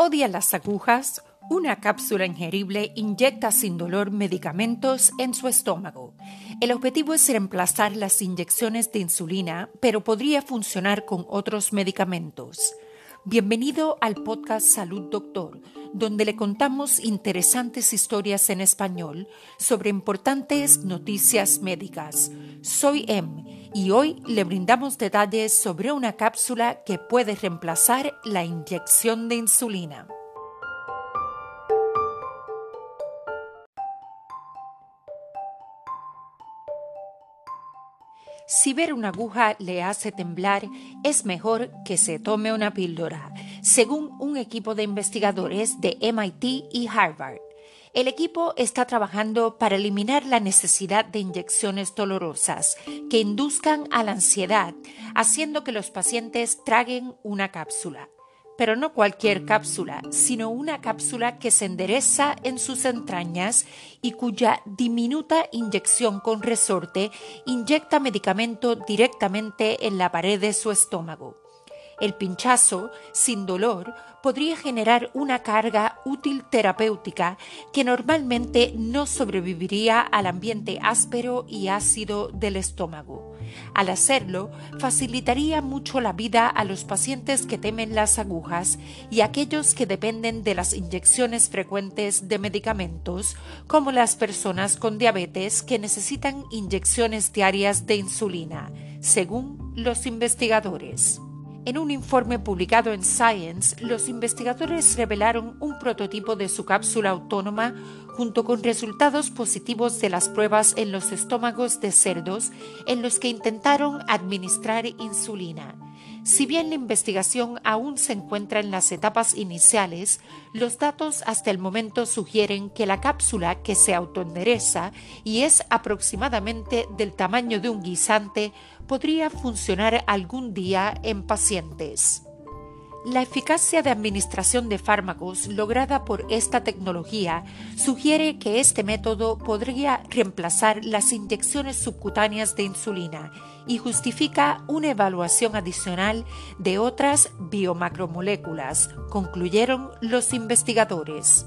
¿Odia las agujas? Una cápsula ingerible inyecta sin dolor medicamentos en su estómago. El objetivo es reemplazar las inyecciones de insulina, pero podría funcionar con otros medicamentos. Bienvenido al podcast Salud Doctor, donde le contamos interesantes historias en español sobre importantes noticias médicas. Soy Em y hoy le brindamos detalles sobre una cápsula que puede reemplazar la inyección de insulina. Si ver una aguja le hace temblar, es mejor que se tome una píldora, según un equipo de investigadores de MIT y Harvard. El equipo está trabajando para eliminar la necesidad de inyecciones dolorosas que induzcan a la ansiedad, haciendo que los pacientes traguen una cápsula pero no cualquier cápsula, sino una cápsula que se endereza en sus entrañas y cuya diminuta inyección con resorte inyecta medicamento directamente en la pared de su estómago. El pinchazo, sin dolor, podría generar una carga útil terapéutica que normalmente no sobreviviría al ambiente áspero y ácido del estómago. Al hacerlo, facilitaría mucho la vida a los pacientes que temen las agujas y aquellos que dependen de las inyecciones frecuentes de medicamentos, como las personas con diabetes que necesitan inyecciones diarias de insulina, según los investigadores. En un informe publicado en Science, los investigadores revelaron un prototipo de su cápsula autónoma junto con resultados positivos de las pruebas en los estómagos de cerdos en los que intentaron administrar insulina. Si bien la investigación aún se encuentra en las etapas iniciales, los datos hasta el momento sugieren que la cápsula que se autoendereza y es aproximadamente del tamaño de un guisante podría funcionar algún día en pacientes. La eficacia de administración de fármacos lograda por esta tecnología sugiere que este método podría reemplazar las inyecciones subcutáneas de insulina y justifica una evaluación adicional de otras biomacromoléculas, concluyeron los investigadores.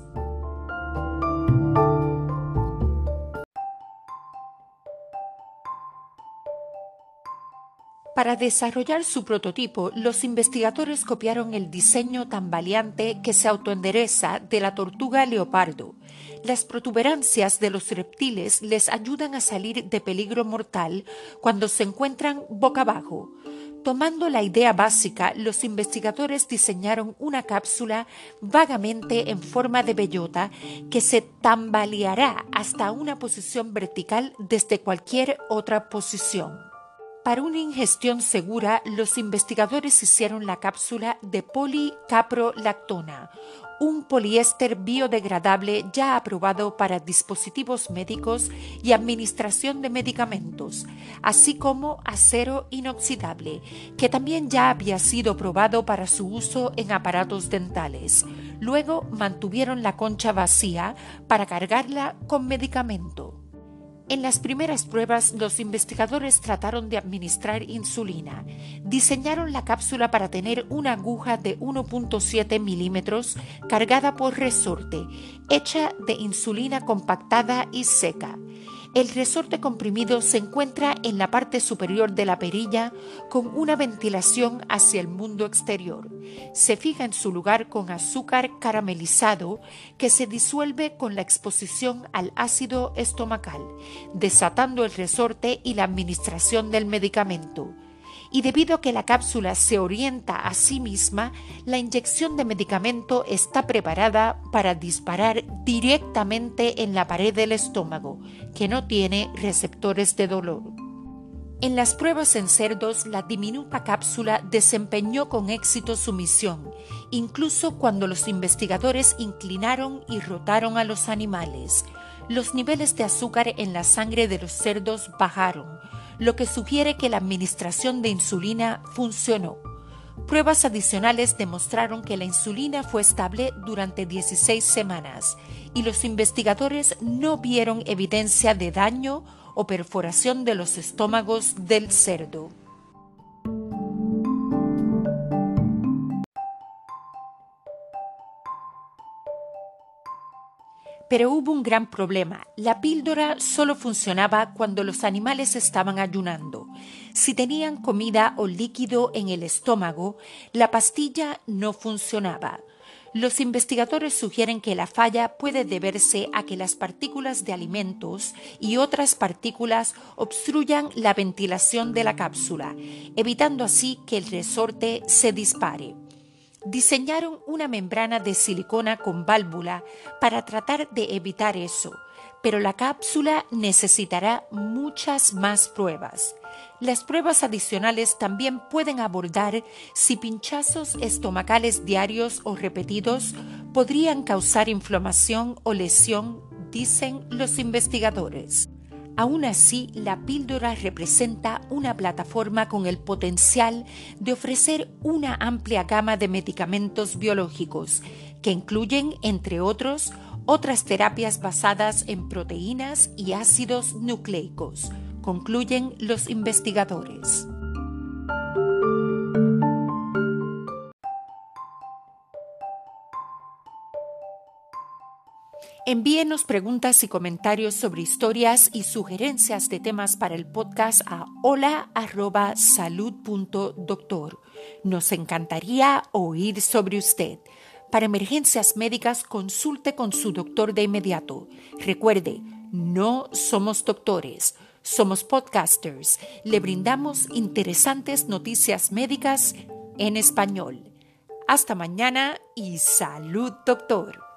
Para desarrollar su prototipo, los investigadores copiaron el diseño tambaleante que se autoendereza de la tortuga leopardo. Las protuberancias de los reptiles les ayudan a salir de peligro mortal cuando se encuentran boca abajo. Tomando la idea básica, los investigadores diseñaron una cápsula vagamente en forma de bellota que se tambaleará hasta una posición vertical desde cualquier otra posición. Para una ingestión segura, los investigadores hicieron la cápsula de policaprolactona, un poliéster biodegradable ya aprobado para dispositivos médicos y administración de medicamentos, así como acero inoxidable, que también ya había sido probado para su uso en aparatos dentales. Luego mantuvieron la concha vacía para cargarla con medicamento. En las primeras pruebas, los investigadores trataron de administrar insulina. Diseñaron la cápsula para tener una aguja de 1.7 milímetros cargada por resorte, hecha de insulina compactada y seca. El resorte comprimido se encuentra en la parte superior de la perilla con una ventilación hacia el mundo exterior. Se fija en su lugar con azúcar caramelizado que se disuelve con la exposición al ácido estomacal, desatando el resorte y la administración del medicamento y debido a que la cápsula se orienta a sí misma, la inyección de medicamento está preparada para disparar directamente en la pared del estómago, que no tiene receptores de dolor. En las pruebas en cerdos, la diminuta cápsula desempeñó con éxito su misión, incluso cuando los investigadores inclinaron y rotaron a los animales. Los niveles de azúcar en la sangre de los cerdos bajaron, lo que sugiere que la administración de insulina funcionó. Pruebas adicionales demostraron que la insulina fue estable durante 16 semanas y los investigadores no vieron evidencia de daño o perforación de los estómagos del cerdo. Pero hubo un gran problema. La píldora solo funcionaba cuando los animales estaban ayunando. Si tenían comida o líquido en el estómago, la pastilla no funcionaba. Los investigadores sugieren que la falla puede deberse a que las partículas de alimentos y otras partículas obstruyan la ventilación de la cápsula, evitando así que el resorte se dispare diseñaron una membrana de silicona con válvula para tratar de evitar eso, pero la cápsula necesitará muchas más pruebas. Las pruebas adicionales también pueden abordar si pinchazos estomacales diarios o repetidos podrían causar inflamación o lesión, dicen los investigadores. Aún así, la píldora representa una plataforma con el potencial de ofrecer una amplia gama de medicamentos biológicos, que incluyen, entre otros, otras terapias basadas en proteínas y ácidos nucleicos, concluyen los investigadores. Envíenos preguntas y comentarios sobre historias y sugerencias de temas para el podcast a hola.salud.doctor. Nos encantaría oír sobre usted. Para emergencias médicas, consulte con su doctor de inmediato. Recuerde, no somos doctores, somos podcasters. Le brindamos interesantes noticias médicas en español. Hasta mañana y salud, doctor.